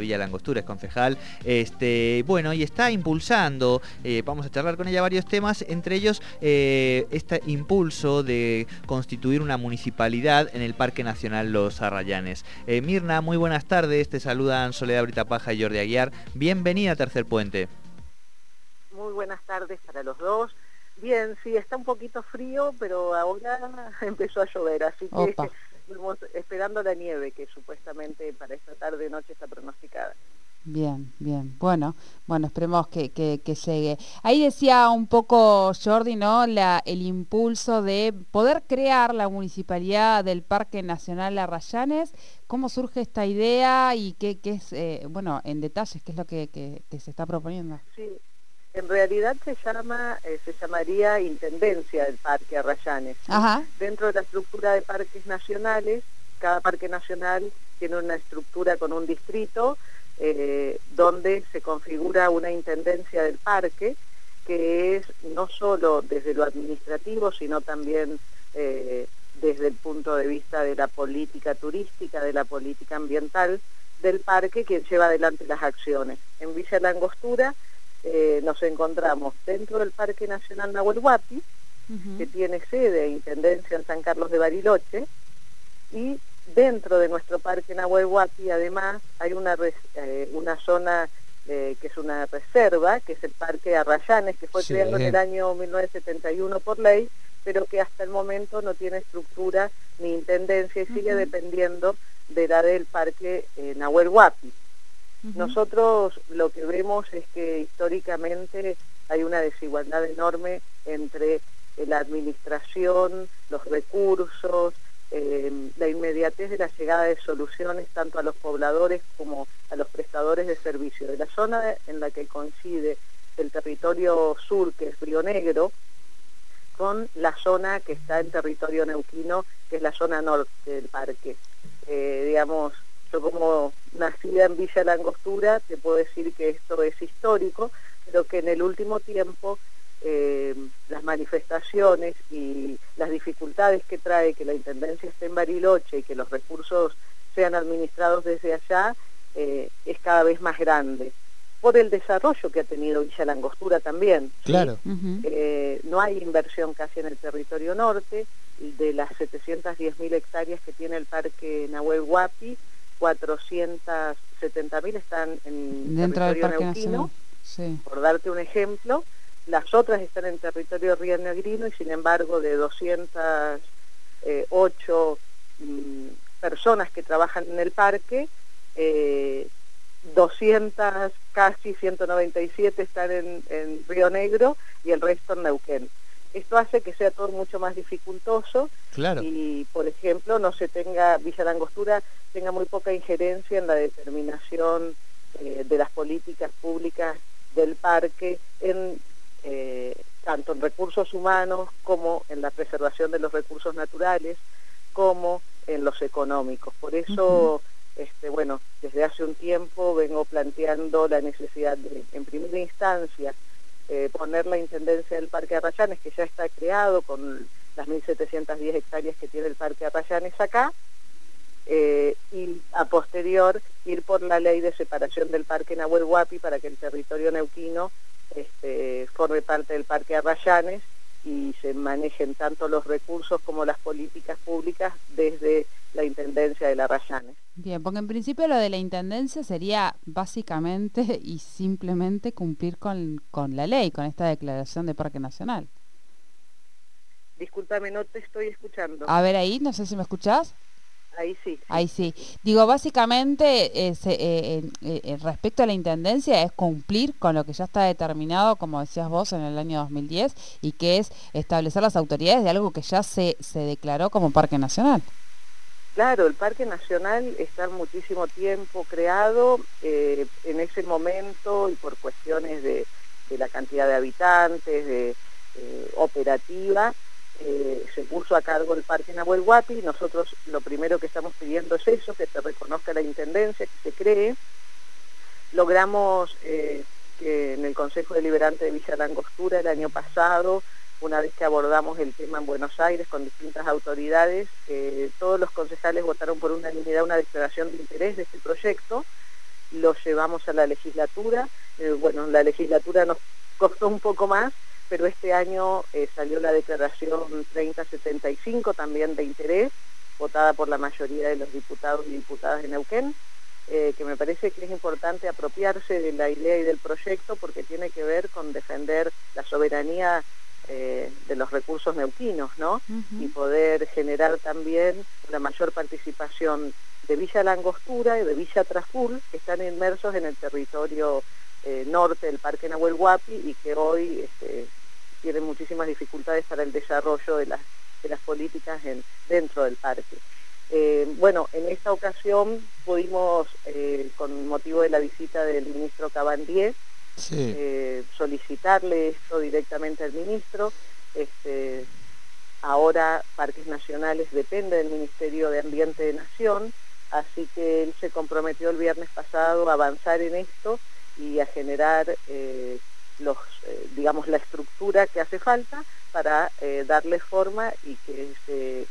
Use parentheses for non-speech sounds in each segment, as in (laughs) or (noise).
Villa Langostura, es concejal, este, bueno, y está impulsando, eh, vamos a charlar con ella varios temas, entre ellos eh, este impulso de constituir una municipalidad en el Parque Nacional Los Arrayanes. Eh, Mirna, muy buenas tardes, te saludan Soledad Britapaja y Jordi Aguiar, bienvenida a Tercer Puente. Muy buenas tardes para los dos. Bien, sí, está un poquito frío, pero ahora (laughs) empezó a llover, así que estamos esperando la nieve que supuestamente para esta tarde noche está pronosticada. Bien, bien. Bueno, bueno, esperemos que, que, llegue. Ahí decía un poco Jordi, ¿no? La, el impulso de poder crear la municipalidad del Parque Nacional Arrayanes. ¿Cómo surge esta idea y qué, qué es, eh, bueno, en detalles, qué es lo que, que, se está proponiendo? Sí, en realidad se llama, eh, se llamaría Intendencia del Parque Arrayanes. Dentro de la estructura de parques nacionales, cada parque nacional tiene una estructura con un distrito eh, donde se configura una intendencia del parque que es no solo desde lo administrativo, sino también eh, desde el punto de vista de la política turística, de la política ambiental del parque, quien lleva adelante las acciones. En Villa Langostura eh, nos encontramos dentro del Parque Nacional Nahuel Huapi, que tiene sede e intendencia en San Carlos de Bariloche, y dentro de nuestro Parque Nahuel Huapi además hay una, eh, una zona eh, que es una reserva, que es el Parque Arrayanes, que fue creado en el año 1971 por ley, pero que hasta el momento no tiene estructura ni intendencia y sigue dependiendo de la del Parque Nahuel Huapi. Nosotros lo que vemos es que históricamente hay una desigualdad enorme entre eh, la administración, los recursos, em, la inmediatez de la llegada de soluciones tanto a los pobladores como a los prestadores de servicios. De la zona en la que coincide el territorio sur, que es Río Negro, con la zona que está en territorio neuquino, que es la zona norte del parque. Eh, digamos, yo como nacida en Villa Langostura, te puedo decir que esto es histórico, pero que en el último tiempo eh, las manifestaciones y las dificultades que trae que la Intendencia esté en Bariloche y que los recursos sean administrados desde allá, eh, es cada vez más grande. Por el desarrollo que ha tenido Villa Langostura también. Claro. Eh, no hay inversión casi en el territorio norte, de las 710.000 hectáreas que tiene el Parque Nahuel Huapi, 470.000 están en Dentro territorio del neuquino, por darte un ejemplo. Las otras están en territorio río negrino y sin embargo de 208 mm, personas que trabajan en el parque, 200, eh, casi 197 están en, en Río Negro y el resto en Neuquén. Esto hace que sea todo mucho más dificultoso y, por ejemplo, no se tenga, Villa Langostura tenga muy poca injerencia en la determinación eh, de las políticas públicas del parque, en, eh, tanto en recursos humanos como en la preservación de los recursos naturales, como en los económicos. Por eso, este, bueno, desde hace un tiempo vengo planteando la necesidad de, en primera instancia, eh, poner la Intendencia del Parque Arrayanes, que ya está creado con las 1.710 hectáreas que tiene el Parque Arrayanes acá, eh, y a posterior ir por la ley de separación del Parque Nahuel Huapi para que el territorio neuquino este, forme parte del Parque Arrayanes y se manejen tanto los recursos como las políticas públicas desde la Intendencia de la Rayanes. Bien, porque en principio lo de la Intendencia sería básicamente (laughs) y simplemente cumplir con, con la ley, con esta declaración de Parque Nacional. Discúlpame, no te estoy escuchando. A ver ahí, no sé si me escuchás. Ahí sí. Ahí sí. Digo, básicamente, eh, eh, eh, respecto a la Intendencia, es cumplir con lo que ya está determinado, como decías vos, en el año 2010, y que es establecer las autoridades de algo que ya se, se declaró como Parque Nacional. Claro, el Parque Nacional está muchísimo tiempo creado, en ese momento, y por cuestiones de, de la cantidad de habitantes, de operativa, eh, se puso a cargo el Parque Nahuel Huapi, nosotros lo primero que estamos pidiendo es eso, que se reconozca la Intendencia, que se cree. Logramos eh, que en el Consejo Deliberante de Villa Langostura el año pasado, una vez que abordamos el tema en Buenos Aires con distintas autoridades, eh, todos los concejales votaron por unanimidad una declaración de interés de este proyecto lo llevamos a la legislatura. Bueno, la legislatura nos costó un poco más, pero este año eh, salió la declaración 3075 también de interés, votada por la mayoría de los diputados y diputadas de Neuquén, eh, que me parece que es importante apropiarse de la idea y del proyecto porque tiene que ver con defender la soberanía de los recursos neuquinos, ¿no? Y poder generar también una mayor participación de Villa Langostura y de Villa Traful, que están inmersos en el territorio eh, norte del Parque Nahuel Huapi y que hoy este, tienen muchísimas dificultades para el desarrollo de las, de las políticas en, dentro del parque. Eh, bueno, en esta ocasión pudimos, eh, con motivo de la visita del ministro Cabandier, solicitarle esto directamente al ministro. Este, ahora Parques Nacionales depende del Ministerio de Ambiente de Nación así que él se comprometió el viernes pasado a avanzar en esto y a generar eh, los, eh, digamos, la estructura que hace falta para eh, darle forma y que se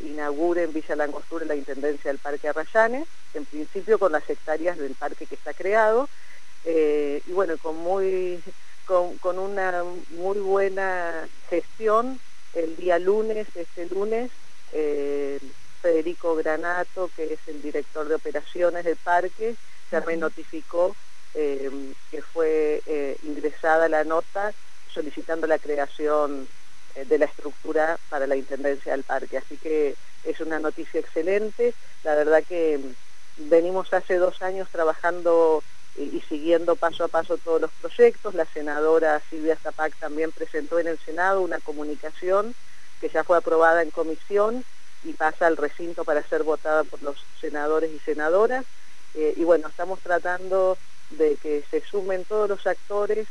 inaugure en Villa Langostura la Intendencia del Parque Arrayanes, en principio con las hectáreas del parque que está creado, y bueno, con, muy, con una muy buena gestión, el día lunes, este lunes, Federico Granato, que es el director de operaciones del parque, se me notificó eh, que fue eh, ingresada la nota solicitando la creación eh, de la estructura para la Intendencia del Parque. Así que es una noticia excelente. La verdad que venimos hace dos años trabajando y, siguiendo paso a paso todos los proyectos. La senadora Silvia Zapac también presentó en el Senado una comunicación que ya fue aprobada en comisión y pasa al recinto para ser votada por los senadores y senadoras. Y bueno, estamos tratando de que se sumen todos los actores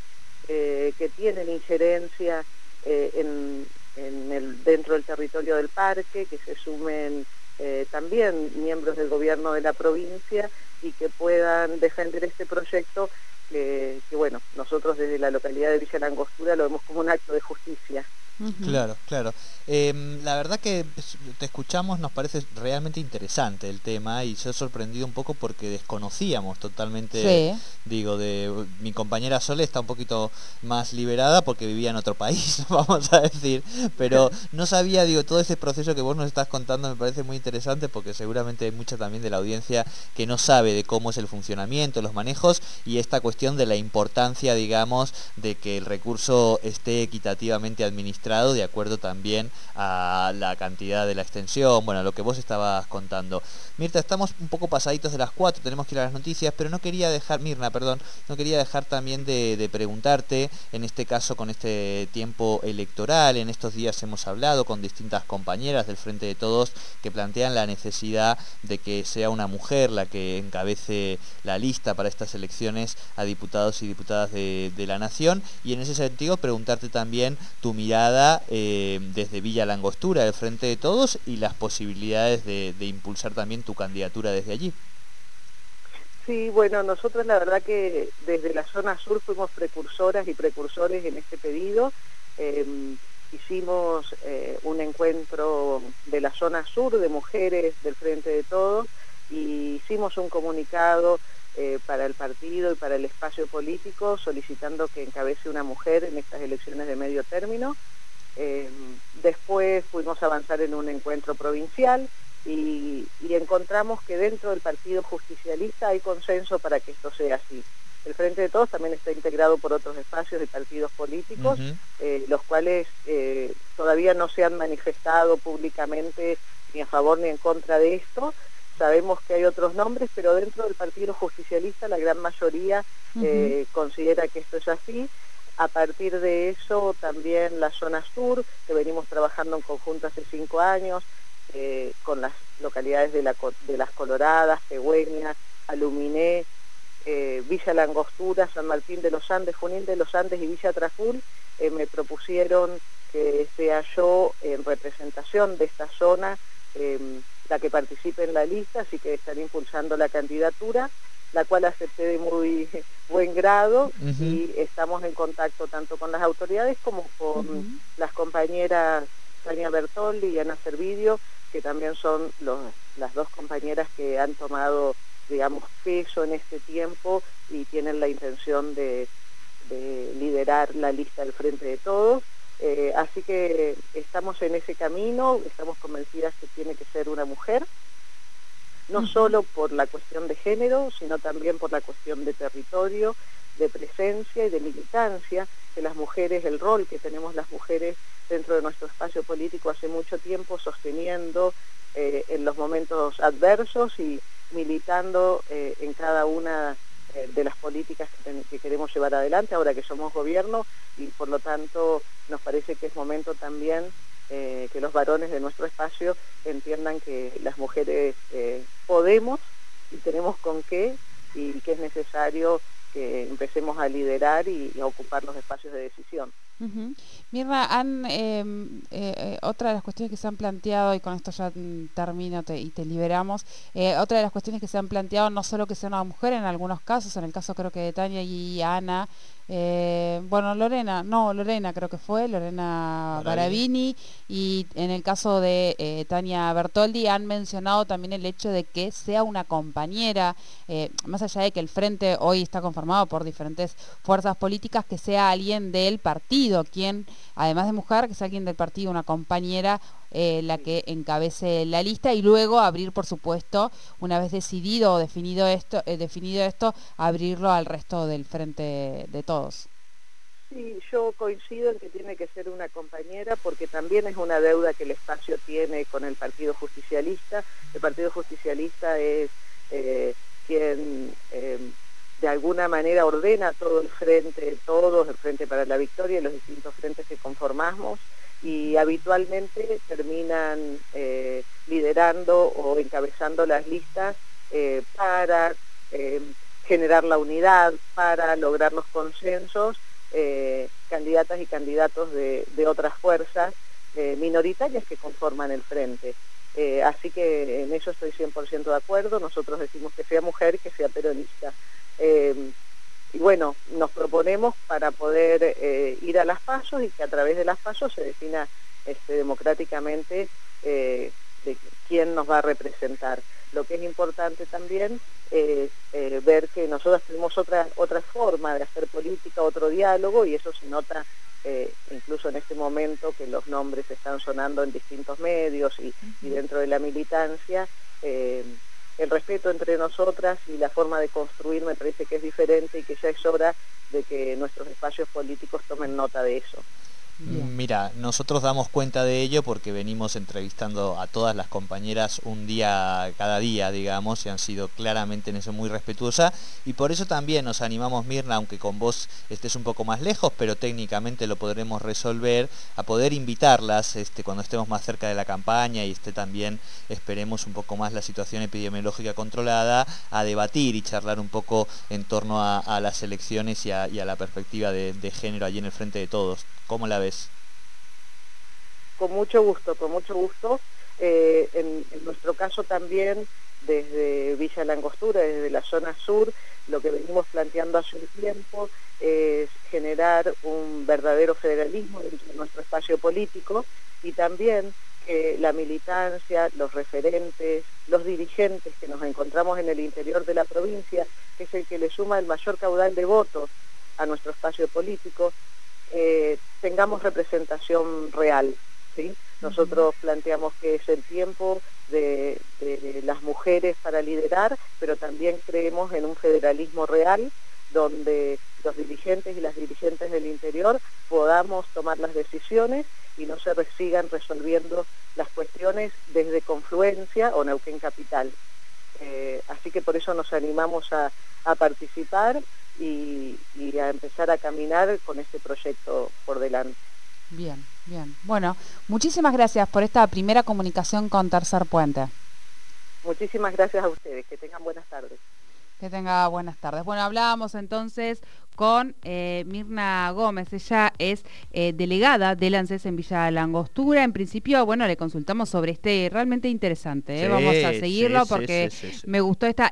eh, que tienen injerencia eh, en, el, dentro del territorio del parque, que se sumen también miembros del gobierno de la provincia y que puedan defender este proyecto que, que bueno, nosotros desde la localidad de Villa Langostura lo vemos como un acto de justicia. Claro, claro. Em, la verdad que te escuchamos, nos parece realmente interesante el tema y se ha sorprendido un poco porque desconocíamos totalmente, digo, de mi compañera Sole está un poquito más liberada porque vivía en otro país, (laughs) vamos a decir, pero no sabía, digo, todo ese proceso que vos nos estás contando me parece muy interesante porque seguramente hay mucha también de la audiencia que no sabe de cómo es el funcionamiento, los manejos y esta cuestión de la importancia, digamos, de que el recurso esté equitativamente de acuerdo también a la cantidad de la extensión, bueno, lo que vos estabas contando. Mirta, estamos un poco pasaditos de las cuatro, tenemos que ir a las noticias, pero no quería dejar, Mirna, perdón, no quería dejar también de, preguntarte, en este caso con este tiempo electoral, en estos días hemos hablado con distintas compañeras del Frente de Todos que plantean la necesidad de que sea una mujer la que encabece la lista para estas elecciones a diputados y diputadas de la Nación, y en ese sentido preguntarte también tu mirada eh, desde Villa Langostura, del Frente de Todos, y las posibilidades de, impulsar también tu candidatura desde allí. Sí, bueno, nosotros la verdad que desde la zona sur fuimos precursoras y precursores en este pedido. Em, hicimos eh, un encuentro de la zona sur de mujeres del Frente de Todos y hicimos un comunicado eh, para el partido y para el espacio político solicitando que encabece una mujer en estas elecciones de medio término. Eh, después fuimos a avanzar en un encuentro provincial y, encontramos que dentro del Partido Justicialista hay consenso para que esto sea así. El Frente de Todos también está integrado por otros espacios de partidos políticos, eh, los cuales eh, todavía no se han manifestado públicamente ni a favor ni en contra de esto. Sabemos que hay otros nombres, pero dentro del Partido Justicialista la gran mayoría considera que esto es así a partir de eso también la zona sur, que venimos trabajando en conjunto hace cinco años, eh, con las localidades de, las Coloradas, Pegüeña, Aluminé, eh, Villa Langostura, San Martín de los Andes, Junín de los Andes y Villa Traful, eh, me propusieron que sea yo en representación de esta zona la que participe en la lista, así que están impulsando la candidatura la cual acepté de muy (laughs) buen grado y estamos en contacto tanto con las autoridades como con las compañeras Tania Bertoldi y Ana Servidio, que también son las dos compañeras que han tomado digamos, peso en este tiempo y tienen la intención de, liderar la lista del frente de todos. Eh, así que estamos en ese camino, estamos convencidas que tiene que ser una mujer, no solo por la cuestión de género, sino también por la cuestión de territorio, de presencia y de militancia, que las mujeres, el rol que tenemos las mujeres dentro de nuestro espacio político hace mucho tiempo, sosteniendo eh, en los momentos adversos y militando eh, en cada una eh, de las políticas que, queremos llevar adelante ahora que somos gobierno y por lo tanto nos parece que es momento también que los varones de nuestro espacio entiendan que las mujeres podemos y tenemos con qué y que es necesario que empecemos a liderar y a ocupar los espacios de decisión. Mirna, han, em, eh, eh, otra de las cuestiones que se han planteado, y con esto ya termino y te liberamos, eh, otra de las cuestiones que se han planteado, no solo que sea una mujer en algunos casos, en el caso creo que de Tania y Ana, bueno, Lorena, no, Lorena creo que fue, Lorena Barabini, y en el caso de Tania Bertoldi han mencionado también el hecho de que sea una compañera, más allá de que el frente hoy está conformado por diferentes fuerzas políticas, que sea alguien del partido, quien, además de mujer, que sea alguien del partido, una compañera eh, la que encabece la lista y luego abrir, por supuesto, una vez decidido o definido esto, eh, definido esto, abrirlo al resto del frente de todos. Sí, yo coincido en que tiene que ser una compañera porque también es una deuda que el espacio tiene con el Partido Justicialista. El Partido Justicialista es eh, quien de alguna manera ordena todo el frente, todos, el Frente para la Victoria y los distintos frentes que conformamos y habitualmente terminan eh, liderando o encabezando las listas eh, para eh, generar la unidad, para lograr los consensos, candidatas y candidatos de, de otras fuerzas minoritarias que conforman el frente. así que en eso estoy 100% de acuerdo, nosotros decimos que sea mujer que sea peronista y bueno, nos proponemos para poder eh, ir a las pasos y que a través de las pasos se defina este, democráticamente eh, de quién nos va a representar. Lo que es importante también es eh, ver que nosotros tenemos otra, otra forma de hacer política, otro diálogo, y eso se nota incluso en este momento que los nombres están sonando en distintos medios y, y dentro de la militancia el respeto entre nosotras y la forma de construir me parece que es diferente y que ya es hora de que nuestros espacios políticos tomen nota de eso. Mira, nosotros damos cuenta de ello porque venimos entrevistando a todas las compañeras un día cada día, digamos, y han sido claramente en eso muy respetuosa. Y por eso también nos animamos, Mirna, aunque con vos estés un poco más lejos, pero técnicamente lo podremos resolver, a poder invitarlas este, cuando estemos más cerca de la campaña y esté también, esperemos, un poco más la situación epidemiológica controlada, a debatir y charlar un poco en torno a, las elecciones y a, la perspectiva de, género allí en el frente de todos. ¿Cómo la? Con mucho gusto, con mucho gusto. Eh, en, nuestro caso también, desde Villa Langostura, desde la zona sur, lo que venimos planteando hace un tiempo es generar un verdadero federalismo dentro de nuestro espacio político y también que la militancia, los referentes, los dirigentes que nos encontramos en el interior de la provincia, que es el que le suma el mayor caudal de votos a nuestro espacio político, eh, tengamos representación real. ¿sí? Nosotros planteamos que es el tiempo de, las mujeres para liderar, pero también creemos en un federalismo real donde los dirigentes y las dirigentes del interior podamos tomar las decisiones y no se sigan resolviendo las cuestiones desde Confluencia o Neuquén Capital. Eh, así que por eso nos animamos a, a participar y, a empezar a caminar con este proyecto por delante. Bien, bien. Bueno, muchísimas gracias por esta primera comunicación con Tercer Puente. Muchísimas gracias a ustedes. Que tengan buenas tardes. Que tenga buenas tardes. Bueno, hablábamos entonces con eh, Mirna Gómez. Ella es eh, delegada del ANSES en Villa Langostura. En principio, bueno, le consultamos sobre este realmente interesante. ¿eh? Vamos a seguirlo porque me gustó esta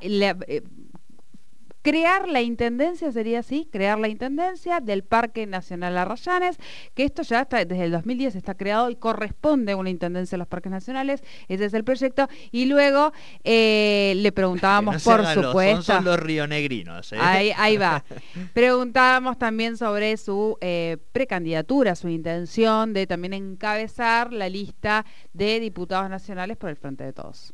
crear la intendencia, sería así, crear la intendencia del Parque Nacional Arrayanes, que esto ya está, desde el 2010 está creado y corresponde a una intendencia de los parques nacionales, ese es el proyecto, y luego eh, le preguntábamos, (laughs) por supuesto... son, los rionegrinos. ¿eh? Ahí, ahí va. (laughs) Preguntábamos también sobre su eh, precandidatura, su intención de también encabezar la lista de diputados nacionales por el Frente de Todos.